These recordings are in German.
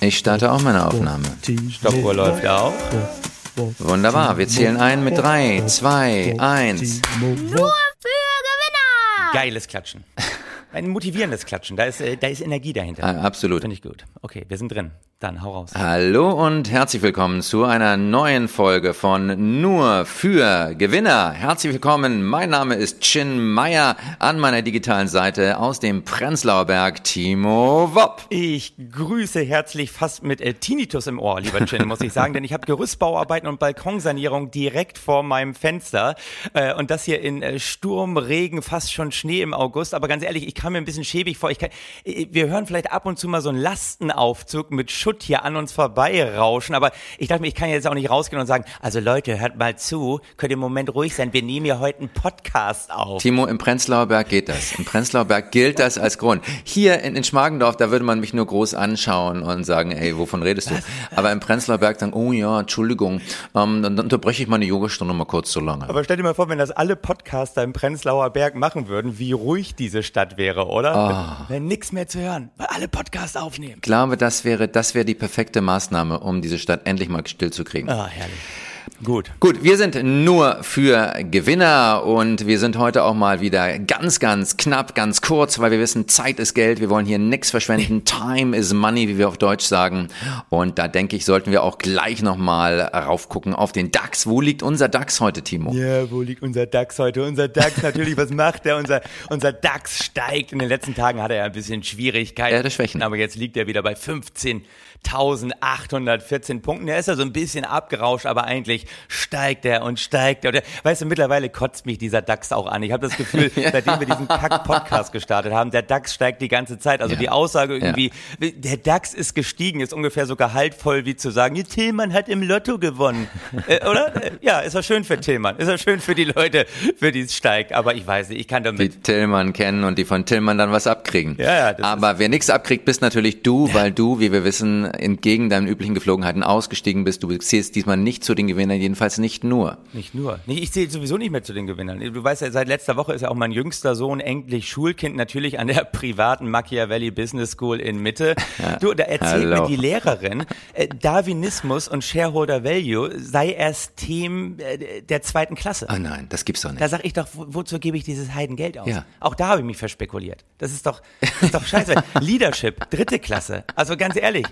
Ich starte auch meine Aufnahme. Stoppuhr läuft auch. Wunderbar, wir zählen ein mit drei, zwei, eins. Nur für Gewinner! Geiles Klatschen. Ein motivierendes Klatschen. Da ist, äh, da ist Energie dahinter. Ah, absolut. Finde ich gut. Okay, wir sind drin. Dann hau raus. Hallo und herzlich willkommen zu einer neuen Folge von Nur für Gewinner. Herzlich willkommen, mein Name ist Chin Meyer, an meiner digitalen Seite aus dem Prenzlauer Berg, Timo Wopp. Ich grüße herzlich fast mit äh, Tinnitus im Ohr, lieber Chin, muss ich sagen, denn ich habe Gerüstbauarbeiten und Balkonsanierung direkt vor meinem Fenster äh, und das hier in äh, Sturm, Regen, fast schon Schnee im August. Aber ganz ehrlich, ich kam mir ein bisschen schäbig vor. Ich kann, wir hören vielleicht ab und zu mal so einen Lastenaufzug mit Schutt hier an uns vorbeirauschen, aber ich dachte mir, ich kann jetzt auch nicht rausgehen und sagen, also Leute, hört mal zu, könnt ihr im Moment ruhig sein, wir nehmen ja heute einen Podcast auf. Timo, im Prenzlauer Berg geht das. Im Prenzlauer Berg gilt das als Grund. Hier in, in Schmargendorf, da würde man mich nur groß anschauen und sagen, ey, wovon redest du? Aber im Prenzlauer Berg dann, oh ja, Entschuldigung, ähm, dann, unterbreche ich meine Yogastunde mal kurz so lange. Aber stell dir mal vor, wenn das alle Podcaster im Prenzlauer Berg machen würden, wie ruhig diese Stadt wäre, oder? Wenn nix mehr zu hören, weil alle Podcasts aufnehmen. Ich glaube, das wäre, das wäre die perfekte Maßnahme, um diese Stadt endlich mal still zu kriegen. Ah, herrlich. Gut. Gut, wir sind nur für Gewinner und wir sind heute auch mal wieder ganz, ganz knapp, ganz kurz, weil wir wissen, Zeit ist Geld. Wir wollen hier nichts verschwenden. Time is money, wie wir auf Deutsch sagen. Und da denke ich, sollten wir auch gleich nochmal raufgucken auf den DAX. Wo liegt unser DAX heute, Timo? Ja, wo liegt unser DAX heute? Unser DAX natürlich, was macht er? Unser, unser DAX steigt. In den letzten Tagen hat er ja ein bisschen Schwierigkeiten. Er hatte Schwächen. Aber jetzt liegt er wieder bei 15.814 Punkten. Er ist ja so ein bisschen abgerauscht, aber eigentlich steigt er und steigt er. Und er, weißt du, mittlerweile kotzt mich dieser DAX auch an. Ich habe das Gefühl, seitdem wir diesen Kack-Podcast gestartet haben, der DAX steigt die ganze Zeit. Also Ja. die Aussage irgendwie, der DAX ist gestiegen, ist ungefähr so gehaltvoll wie zu sagen, Tillmann hat im Lotto gewonnen. äh, oder? Äh, Ja, ist ja schön für Tillmann. Ist ja schön für die Leute, für die es steigt. Aber ich weiß nicht, ich kann Die damit. Tillmann kennen und die von Tillmann dann was abkriegen. Ja, ja, Aber wer nichts abkriegt, bist natürlich du, weil du, wie wir wissen, entgegen deinen üblichen Geflogenheiten ausgestiegen bist. Du zählst diesmal nicht zu den Gewinnern, jedenfalls nicht nur. Nicht nur. Ich zähle sowieso nicht mehr zu den Gewinnern. Du weißt ja, seit letzter Woche ist ja auch mein jüngster Sohn endlich Schulkind, natürlich an der privaten Machiavelli Business School in Mitte. Du, da erzählt Hallo. mir die Lehrerin, äh, Darwinismus und Shareholder Value sei erst Themen äh, der zweiten Klasse. Ah nein, das gibt's doch nicht. Da sag ich doch, wo, wozu gebe ich dieses Heidengeld aus? Ja. Auch da habe ich mich verspekuliert. Das ist doch, das ist doch scheiße. Leadership, dritte Klasse. Also ganz ehrlich,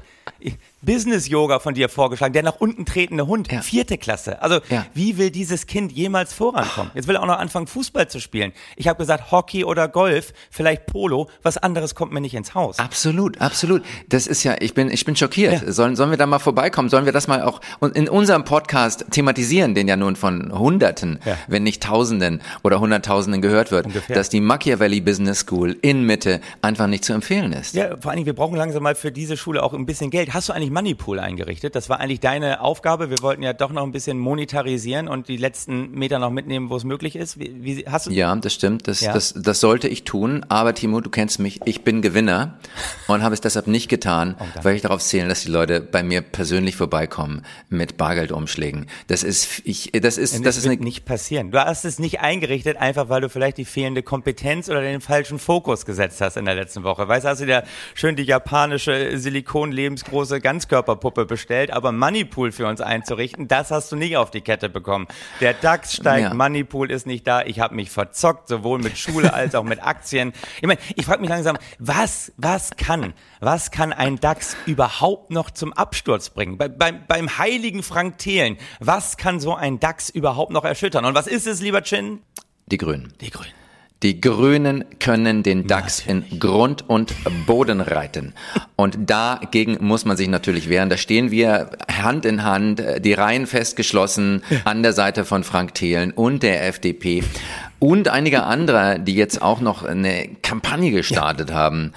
Business-Yoga von dir vorgeschlagen, der nach unten tretende Hund, Ja. vierte Klasse. Also Ja. wie will dieses Kind jemals vorankommen? Jetzt will er auch noch anfangen, Fußball zu spielen. Ich habe gesagt, Hockey oder Golf, vielleicht Polo, was anderes kommt mir nicht ins Haus. Absolut, absolut. Das ist ja, ich bin, ich bin schockiert. Ja. Sollen, sollen wir da mal vorbeikommen? Sollen wir das mal auch in unserem Podcast thematisieren, den ja nun von Hunderten, wenn nicht Tausenden oder Hunderttausenden gehört wird, Ungefähr. dass die Machiavelli Business School in Mitte einfach nicht zu empfehlen ist. Ja, vor allen Dingen, wir brauchen langsam mal für diese Schule auch ein bisschen Geld. Hast du eigentlich Moneypool eingerichtet? Das war eigentlich deine Aufgabe. Wir wollten ja doch noch ein bisschen monetarisieren und die letzten Meter noch mitnehmen, wo es möglich ist. Wie, wie hast du? Ja, das stimmt. Das, Ja. das, das sollte ich tun. Aber Timo, du kennst mich. Ich bin Gewinner und habe es deshalb nicht getan, Oh, weil ich darauf zähle, dass die Leute bei mir persönlich vorbeikommen mit Bargeldumschlägen. Das ist, ich, das ist, das das ist eine, nicht passieren. Du hast es nicht eingerichtet, einfach weil du vielleicht die fehlende Kompetenz oder den falschen Fokus gesetzt hast in der letzten Woche. Weißt du, hast du dir schön die japanische Silikon-lebensgroße Ganzkörperpuppe bestellt, aber Moneypool für uns einzurichten, das hast du nicht auf die Kette bekommen. Der DAX steigt, Ja. Moneypool ist nicht da. Ich habe mich verzockt, sowohl mit Schule als auch mit Aktien. Ich meine, ich frage mich langsam, was, was kann, was kann ein DAX überhaupt noch zum Absturz bringen? Bei, beim, beim heiligen Frank Thelen, was kann so ein DAX überhaupt noch erschüttern? Und was ist es, lieber Chin? die Grünen. Die Grünen. Die Grünen können den DAX in Grund und Boden reiten. Und dagegen muss man sich natürlich wehren. Da stehen wir Hand in Hand, äh, die Reihen festgeschlossen an der Seite von Frank Thelen und der FDP. Und einige andere, die jetzt auch noch eine Kampagne gestartet haben.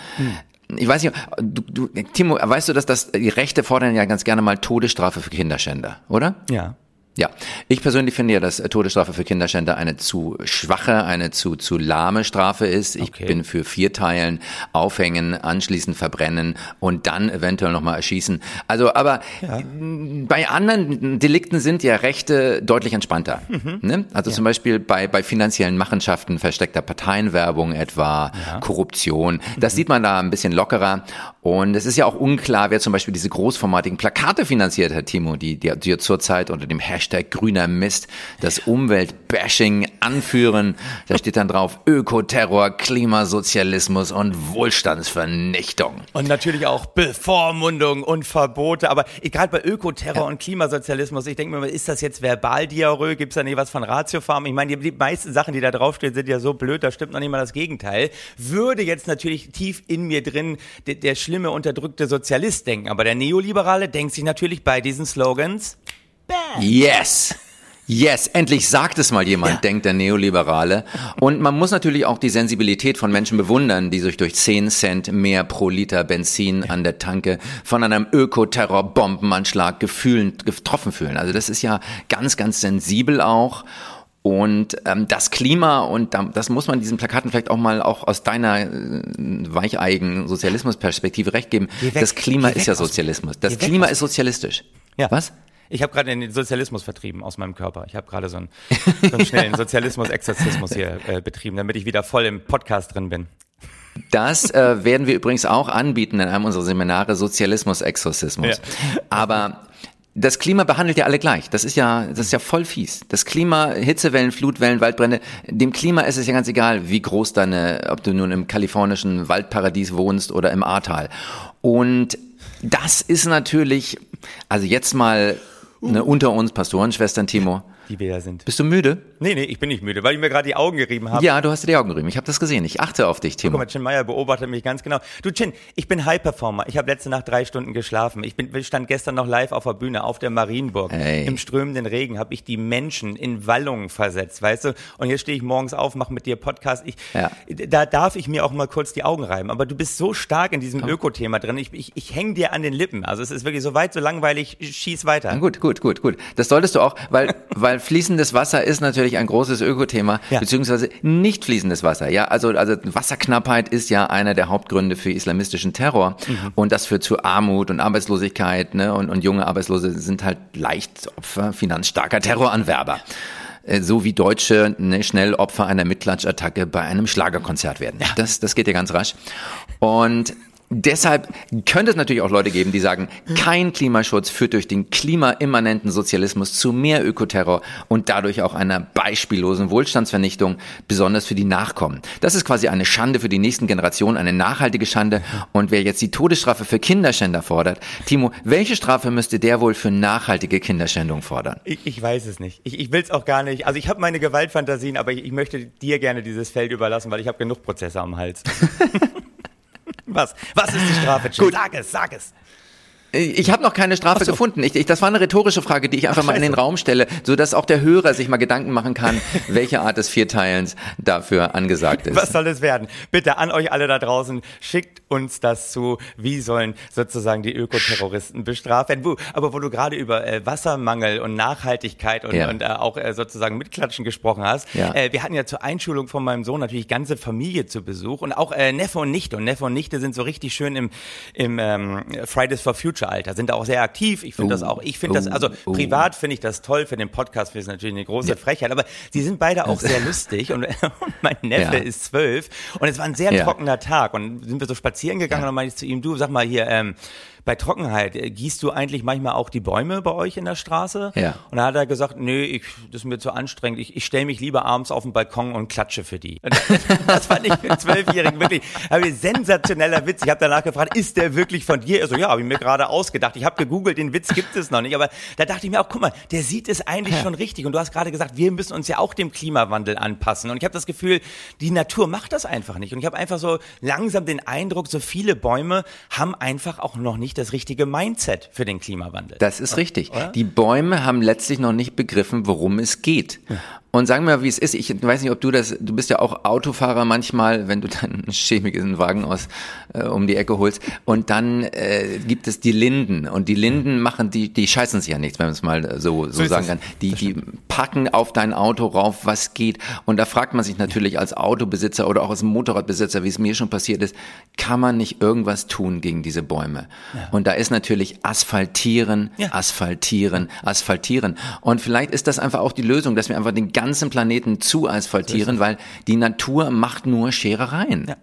Ich weiß nicht, du, du, Timo, weißt du, dass das, die Rechte fordern ja ganz gerne mal Todesstrafe für Kinderschänder, oder? Ja. Ja, ich persönlich finde ja, dass Todesstrafe für Kinderschänder eine zu schwache, eine zu, zu lahme Strafe ist. Ich Okay. bin für vier Teilen, aufhängen, anschließend verbrennen und dann eventuell nochmal erschießen. Also, aber m, bei anderen Delikten sind ja Rechte deutlich entspannter. Ne? Also zum Beispiel bei, bei finanziellen Machenschaften, versteckter Parteienwerbung etwa, Korruption. Das sieht man da ein bisschen lockerer. Und es ist ja auch unklar, wer zum Beispiel diese großformatigen Plakate finanziert hat, Timo, die, die, die zurzeit unter dem Hashtag grüner Mist das Umweltbashing anführen. Da steht dann drauf Ökoterror, Klimasozialismus und Wohlstandsvernichtung. Und natürlich auch Bevormundung und Verbote. Aber gerade bei Ökoterror und Klimasozialismus, ich denke mir, ist das jetzt Verbaldiarrhoe? Gibt es da nicht was von Ratiofarm? Ich meine, die, die meisten Sachen, die da draufstehen, sind ja so blöd, da stimmt noch nicht mal das Gegenteil. Würde jetzt natürlich tief in mir drin der, der schlimme, unterdrückte Sozialist denken. Aber der Neoliberale denkt sich natürlich bei diesen Slogans, Yes! Yes, endlich sagt es mal jemand, denkt der Neoliberale. Und man muss natürlich auch die Sensibilität von Menschen bewundern, die sich durch 10 Cent mehr pro Liter Benzin an der Tanke von einem Ökoterror-Bombenanschlag getroffen fühlen. Also das ist ja ganz, ganz sensibel auch. Und ähm, das Klima, und da- das muss man diesen Plakaten vielleicht auch mal auch aus deiner äh, weicheigen Sozialismusperspektive recht geben. Weg, das Klima ist ja Sozialismus. Das Klima ist sozialistisch. Ja. Was? Ich habe gerade den Sozialismus vertrieben aus meinem Körper. Ich habe gerade so einen, so einen schnellen Sozialismus-Exorzismus hier äh, betrieben, damit ich wieder voll im Podcast drin bin. Das äh, werden wir übrigens auch anbieten in einem unserer Seminare Sozialismus, Exorzismus. Ja. Aber das Klima behandelt ja alle gleich. Das ist ja, das ist ja voll fies. Das Klima, Hitzewellen, Flutwellen, Waldbrände, dem Klima ist es ja ganz egal, wie groß deine, ob du nun im kalifornischen Waldparadies wohnst oder im Ahrtal. Und das ist natürlich, also jetzt mal ne, unter uns Pastorenschwestern, Timo. Die wir da sind. Bist du müde? Nee, nee, ich bin nicht müde, weil ich mir gerade die Augen gerieben habe. Ja, du hast dir die Augen gerieben. Ich habe das gesehen. Ich achte auf dich, Timo. Guck mal, Chin Meyer beobachtet mich ganz genau. Du Chin, ich bin High-Performer. Ich habe letzte Nacht drei Stunden geschlafen. Ich, bin, stand gestern noch live auf der Bühne auf der Marienburg. Ey. Im strömenden Regen habe ich die Menschen in Wallungen versetzt, weißt du? Und jetzt stehe ich morgens auf, mache mit dir Podcast. Ich, Ja. Da darf ich mir auch mal kurz die Augen reiben. Aber du bist so stark in diesem Öko-Thema drin. Ich, ich, ich hänge dir an den Lippen. Also es ist wirklich so weit, so langweilig. Schieß weiter. Na Gut, gut, gut, gut. Das solltest du auch, weil, weil fließendes Wasser ist natürlich ein großes Ökothema, Ja. beziehungsweise nicht fließendes Wasser. Ja, also, also Wasserknappheit ist ja einer der Hauptgründe für islamistischen Terror. Und das führt zu Armut und Arbeitslosigkeit, ne? Und, und junge Arbeitslose sind halt leicht Opfer finanzstarker Terroranwerber. Äh, So wie Deutsche ne, schnell Opfer einer Mitklatsch-Attacke bei einem Schlagerkonzert werden. Das, das geht ja ganz rasch. Und Deshalb könnte es natürlich auch Leute geben, die sagen, kein Klimaschutz führt durch den klimaimmanenten Sozialismus zu mehr Ökoterror und dadurch auch einer beispiellosen Wohlstandsvernichtung, besonders für die Nachkommen. Das ist quasi eine Schande für die nächsten Generationen, eine nachhaltige Schande. Und wer jetzt die Todesstrafe für Kinderschänder fordert, Timo, welche Strafe müsste der wohl für nachhaltige Kinderschändung fordern? Ich, ich weiß es nicht. Ich, ich will es auch gar nicht. Also ich habe meine Gewaltfantasien, aber ich, ich möchte dir gerne dieses Feld überlassen, weil ich habe genug Prozesse am Hals. Was? Was ist die Strafe? Jim? Sag es, sag es. Ich habe noch keine Strafe gefunden. Ich, ich, das war eine rhetorische Frage, die ich einfach mal in den. Raum stelle, so dass auch der Hörer sich mal Gedanken machen kann, welche Art des Vierteilens dafür angesagt ist. Was soll es werden? Bitte an euch alle da draußen, schickt uns das zu. Wie sollen sozusagen die Ökoterroristen bestraft werden? Aber wo du gerade über äh, Wassermangel und Nachhaltigkeit und, Ja. und äh, auch äh, sozusagen Mitklatschen gesprochen hast. Ja. Äh, wir hatten ja zur Einschulung von meinem Sohn natürlich ganze Familie zu Besuch und auch äh, Neffe und Nichte. Und Neffe und Nichte sind so richtig schön im, im ähm, Fridays for Future Alter, sind da auch sehr aktiv. Ich finde Oh. das auch, ich finde das, Oh. also Oh. privat finde ich das toll, für den Podcast finde ich natürlich eine große Frechheit, aber sie sind beide auch sehr lustig und, und mein Neffe Ja. ist zwölf und es war ein sehr Ja. trockener Tag und sind wir so spazieren gegangen und dann meinte ich zu ihm, du sag mal hier, ähm, bei Trockenheit, äh, gießt du eigentlich manchmal auch die Bäume bei euch in der Straße? Ja. Und dann hat er gesagt, nö, ich, das ist mir zu anstrengend, ich, ich stelle mich lieber abends auf den Balkon und klatsche für die. Das fand ich für einen Zwölfjährigen wirklich aber ein sensationeller Witz. Ich habe danach gefragt, ist der wirklich von dir? Er so, ja, habe ich mir gerade ausgedacht. Ich habe gegoogelt, den Witz gibt es noch nicht. Aber da dachte ich mir auch, guck mal, der sieht es eigentlich schon richtig. Und du hast gerade gesagt, wir müssen uns ja auch dem Klimawandel anpassen. Und ich habe das Gefühl, die Natur macht das einfach nicht. Und ich habe einfach so langsam den Eindruck, so viele Bäume haben einfach auch noch nicht das richtige Mindset für den Klimawandel. Das ist richtig. Die Bäume haben letztlich noch nicht begriffen, worum es geht. Und sagen wir mal, wie es ist. Ich weiß nicht, ob du das, du bist ja auch Autofahrer manchmal, wenn du dann einen chemischen Wagen aus äh, um die Ecke holst. Und dann äh, gibt es die Linden. Und die Linden machen, die, die scheißen sich ja nichts, wenn man es mal so, so, so sagen kann. Die, die packen auf dein Auto rauf, was geht. Und da fragt man sich natürlich als Autobesitzer oder auch als Motorradbesitzer, wie es mir schon passiert ist, kann man nicht irgendwas tun gegen diese Bäume? Ja. Und da ist natürlich asphaltieren, ja. asphaltieren, asphaltieren. Und vielleicht ist das einfach auch die Lösung, dass wir einfach den ganzen Planeten zu asphaltieren, weil die Natur macht nur Scherereien. Ja.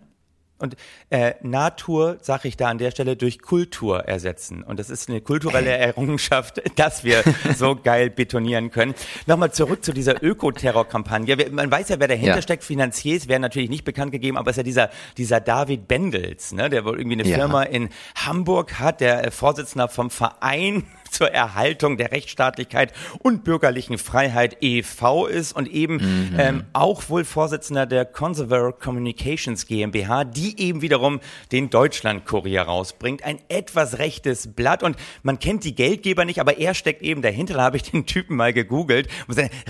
Und äh, Natur, sage ich da an der Stelle, durch Kultur ersetzen. Und das ist eine kulturelle Errungenschaft, dass wir so geil betonieren können. Nochmal zurück zu dieser Ökoterror-Kampagne. Man weiß ja, wer dahinter ja. steckt. Finanziers wäre natürlich nicht bekannt gegeben, aber es ist ja dieser, dieser David Bendels, ne, der wohl irgendwie eine ja. Firma in Hamburg hat, der äh, Vorsitzender vom Verein zur Erhaltung der Rechtsstaatlichkeit und bürgerlichen Freiheit e.V. ist und eben mhm. ähm, auch wohl Vorsitzender der Conservative Communications GmbH, die eben wiederum den Deutschlandkurier rausbringt. Ein etwas rechtes Blatt und man kennt die Geldgeber nicht, aber er steckt eben dahinter. Da habe ich den Typen mal gegoogelt.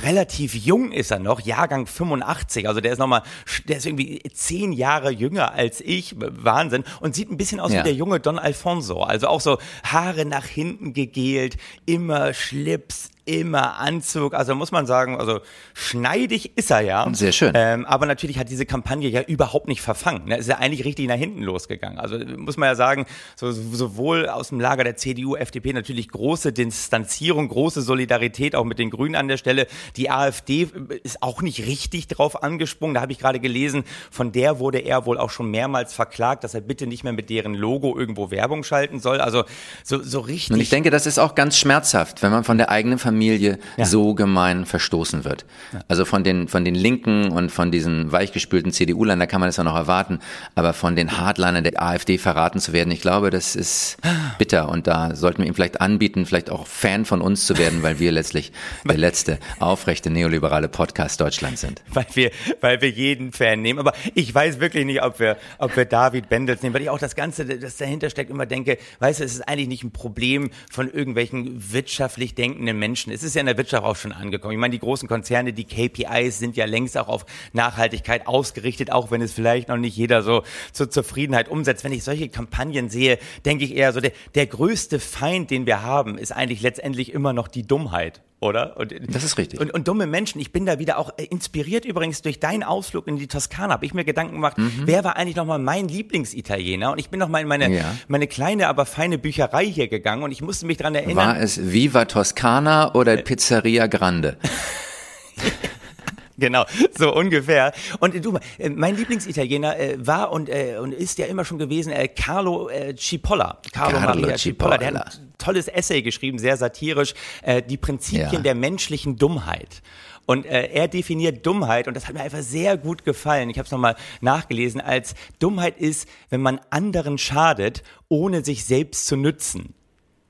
Relativ jung ist er noch, Jahrgang 85. Also der ist nochmal, der ist irgendwie zehn Jahre jünger als ich. Wahnsinn. Und sieht ein bisschen aus ja. wie der junge Don Alfonso. Also auch so Haare nach hinten gegeben gewählt, immer Schlips, immer Anzug. Also muss man sagen, also schneidig ist er ja. Sehr schön. Ähm, aber natürlich hat diese Kampagne ja überhaupt nicht verfangen. Ne? Ist ja eigentlich richtig nach hinten losgegangen. Also muss man ja sagen, so, sowohl aus dem Lager der CDU, FDP natürlich große Distanzierung, große Solidarität auch mit den Grünen an der Stelle. Die AfD ist auch nicht richtig drauf angesprungen. Da habe ich gerade gelesen, von der wurde er wohl auch schon mehrmals verklagt, dass er bitte nicht mehr mit deren Logo irgendwo Werbung schalten soll. Also so, so richtig. Und ich denke, das ist auch ganz schmerzhaft, wenn man von der eigenen Familie Familie ja. so gemein verstoßen wird. Ja. Also von den, von den Linken und von diesen weichgespülten CDU-Lern, da kann man das ja noch erwarten, aber von den Hardlinern der AfD verraten zu werden, ich glaube, das ist bitter und da sollten wir ihm vielleicht anbieten, vielleicht auch Fan von uns zu werden, weil wir letztlich der letzte aufrechte neoliberale Podcast Deutschlands sind. Weil wir, weil wir jeden Fan nehmen, aber ich weiß wirklich nicht, ob wir, ob wir David Bendels nehmen, weil ich auch das Ganze, das dahinter steckt, immer denke, weißt du, es ist eigentlich nicht ein Problem von irgendwelchen wirtschaftlich denkenden Menschen, Menschen. Es ist ja in der Wirtschaft auch schon angekommen. Ich meine, die großen Konzerne, die KPIs sind ja längst auch auf Nachhaltigkeit ausgerichtet, auch wenn es vielleicht noch nicht jeder so zur Zufriedenheit umsetzt. Wenn ich solche Kampagnen sehe, denke ich eher so, der, der größte Feind, den wir haben, ist eigentlich letztendlich immer noch die Dummheit oder? Und, das ist richtig. Und, und, dumme Menschen. Ich bin da wieder auch äh, inspiriert übrigens durch deinen Ausflug in die Toskana. Habe ich mir Gedanken gemacht, mhm. wer war eigentlich nochmal mein Lieblingsitaliener? Und ich bin nochmal in meine, ja. meine kleine, aber feine Bücherei hier gegangen und ich musste mich dran erinnern. War es Viva Toscana oder äh. Pizzeria Grande? Genau, so ungefähr. Und du, äh, mein Lieblingsitaliener äh, war und, äh, und ist ja immer schon gewesen äh, Carlo äh, Cipolla. Carlo, Carlo Maria Cipolla. Der hat ein tolles Essay geschrieben, sehr satirisch, äh, die Prinzipien ja. der menschlichen Dummheit. Und äh, er definiert Dummheit, und das hat mir einfach sehr gut gefallen, ich habe es nochmal nachgelesen, als Dummheit ist, wenn man anderen schadet, ohne sich selbst zu nützen.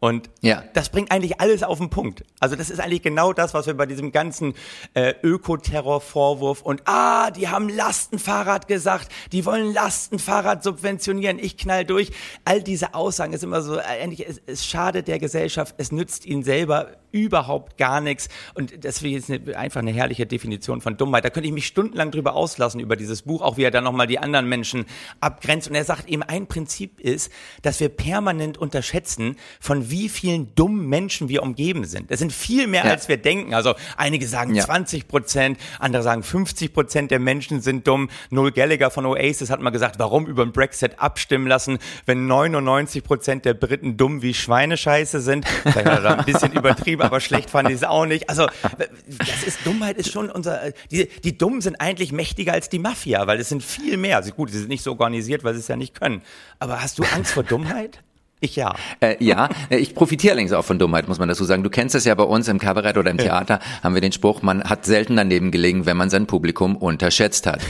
Und ja. das bringt eigentlich alles auf den Punkt. Also das ist eigentlich genau das, was wir bei diesem ganzen äh, Ökoterror-Vorwurf und ah, die haben Lastenfahrrad gesagt, die wollen Lastenfahrrad subventionieren, ich knall durch. All diese Aussagen ist immer so, eigentlich, es, es schadet der Gesellschaft, es nützt ihnen selber überhaupt gar nichts. Und das ist eine, einfach eine herrliche Definition von Dummheit. Da könnte ich mich stundenlang drüber auslassen über dieses Buch, auch wie er dann nochmal die anderen Menschen abgrenzt. Und er sagt eben, ein Prinzip ist, dass wir permanent unterschätzen, von wie vielen dummen Menschen wir umgeben sind. Das sind viel mehr, ja. als wir denken. Also einige sagen ja. 20 Prozent, andere sagen 50 Prozent der Menschen sind dumm. Noel Gallagher von Oasis hat mal gesagt, warum über den Brexit abstimmen lassen, wenn 99 Prozent der Briten dumm wie Schweinescheiße sind. Vielleicht hat er da ein bisschen übertrieben aber schlecht fand ich es auch nicht. Also, das ist, Dummheit ist schon unser, die, die Dummen sind eigentlich mächtiger als die Mafia, weil es sind viel mehr. Also gut, sie sind nicht so organisiert, weil sie es ja nicht können. Aber hast du Angst vor Dummheit? Ich ja. Äh, ja, ich profitiere allerdings auch von Dummheit, muss man dazu sagen. Du kennst es ja bei uns im Kabarett oder im Theater, haben wir den Spruch, man hat selten daneben gelegen, wenn man sein Publikum unterschätzt hat.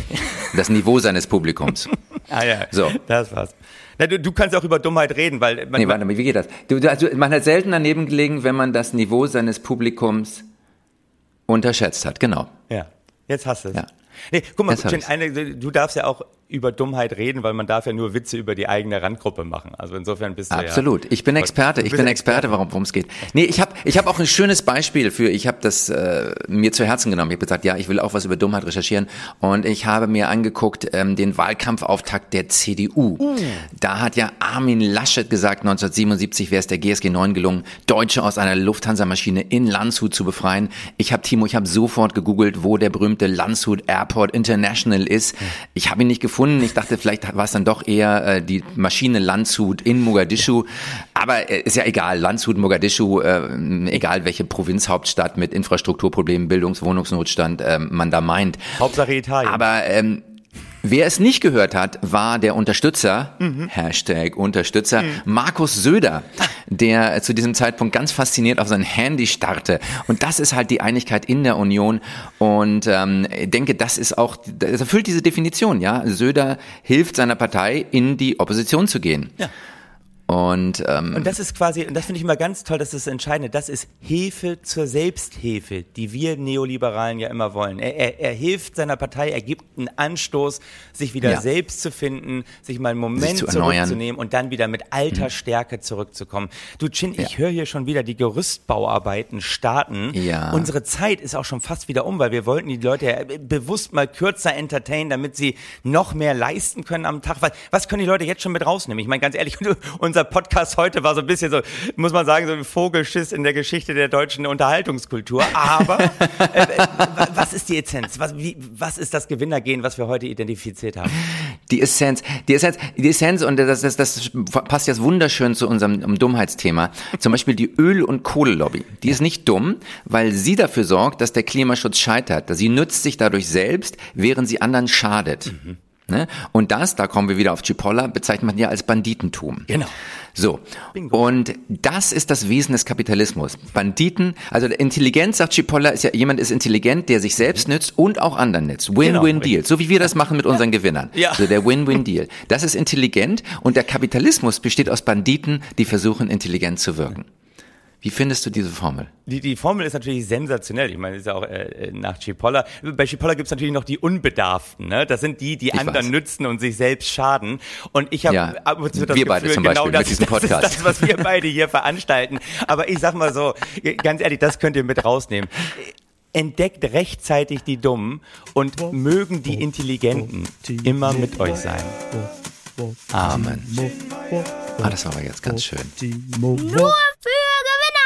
Das Niveau seines Publikums. Ah ja, so. das war's. Na, du, du kannst auch über Dummheit reden, weil... Man, nee, warte mal, wie geht das? Du, also, man hat selten daneben gelegen, wenn man das Niveau seines Publikums unterschätzt hat, genau. Ja, jetzt hast du es. Ja. Nee, guck mal, Jen, eine, du darfst ja auch über Dummheit reden, weil man darf ja nur Witze über die eigene Randgruppe machen. Also insofern bist du Absolut. Ja, ich bin Experte. Ich bin Experte, worum es geht. Nee, ich habe ich hab auch ein schönes Beispiel für, ich habe das äh, mir zu Herzen genommen. Ich habe gesagt, ja, ich will auch was über Dummheit recherchieren. Und ich habe mir angeguckt ähm, den Wahlkampfauftakt der CDU. Uh. Da hat ja Armin Laschet gesagt, 1977 wäre es der GSG 9 gelungen, Deutsche aus einer Lufthansa-Maschine in Landshut zu befreien. Ich habe, Timo, ich habe sofort gegoogelt, wo der berühmte Landshut Airport International ist. Ich habe ihn nicht gefunden gefunden. Ich dachte, vielleicht war es dann doch eher äh, die Maschine Landshut in Mogadischu. Aber äh, ist ja egal, Landshut, Mogadischu, äh, egal welche Provinzhauptstadt mit Infrastrukturproblemen, Bildungs-, Wohnungsnotstand äh, man da meint. Hauptsache Italien. Aber ähm, Wer es nicht gehört hat, war der Unterstützer, mhm. Hashtag Unterstützer, mhm. Markus Söder, der zu diesem Zeitpunkt ganz fasziniert auf sein Handy starrte. Und das ist halt die Einigkeit in der Union. Und ähm, ich denke, das ist auch, das erfüllt diese Definition, ja. Söder hilft seiner Partei, in die Opposition zu gehen. Ja. Und, ähm, und das ist quasi, und das finde ich immer ganz toll, das ist das Entscheidende, das ist Hilfe zur Selbsthilfe, die wir Neoliberalen ja immer wollen. Er, er, er hilft seiner Partei, er gibt einen Anstoß, sich wieder ja. selbst zu finden, sich mal einen Moment zurückzunehmen und dann wieder mit alter mhm. Stärke zurückzukommen. Du Chin, ja. ich höre hier schon wieder die Gerüstbauarbeiten starten. Ja. Unsere Zeit ist auch schon fast wieder um, weil wir wollten die Leute bewusst mal kürzer entertainen, damit sie noch mehr leisten können am Tag. Was, was können die Leute jetzt schon mit rausnehmen? Ich meine, ganz ehrlich, unser unser Podcast heute war so ein bisschen so, muss man sagen, so ein Vogelschiss in der Geschichte der deutschen Unterhaltungskultur. Aber äh, was ist die Essenz? Was, wie, was ist das Gewinnergehen, was wir heute identifiziert haben? Die Essenz, die Essenz, die Essenz und das, das, das passt jetzt wunderschön zu unserem Dummheitsthema. Zum Beispiel die Öl- und Kohlelobby. Die ist nicht dumm, weil sie dafür sorgt, dass der Klimaschutz scheitert. Sie nützt sich dadurch selbst, während sie anderen schadet. Mhm. Ne? Und das, da kommen wir wieder auf Chipolla, bezeichnet man ja als Banditentum. Genau. So. Bingo. Und das ist das Wesen des Kapitalismus. Banditen, also Intelligenz, sagt Chipolla, ist ja, jemand ist intelligent, der sich selbst nützt und auch anderen nützt. Win-Win-Deal. Genau. So wie wir das machen mit unseren Gewinnern. Ja. So der Win-Win-Deal. Das ist intelligent und der Kapitalismus besteht aus Banditen, die versuchen, intelligent zu wirken. Wie findest du diese Formel? Die, die Formel ist natürlich sensationell. Ich meine, das ist ja auch äh, nach Chipolla. Bei Chipolla gibt es natürlich noch die Unbedarften. Ne? Das sind die, die ich anderen weiß. nützen und sich selbst schaden. Und ich habe ja, ab und zu das wir Gefühl, beide zum genau Beispiel das, mit diesem Podcast. Das ist das, was wir beide hier veranstalten. Aber ich sag mal so, ganz ehrlich, das könnt ihr mit rausnehmen entdeckt rechtzeitig die Dummen und mögen die Intelligenten immer mit euch sein. Amen. Ah, das war aber jetzt ganz schön. Nur für Gewinner!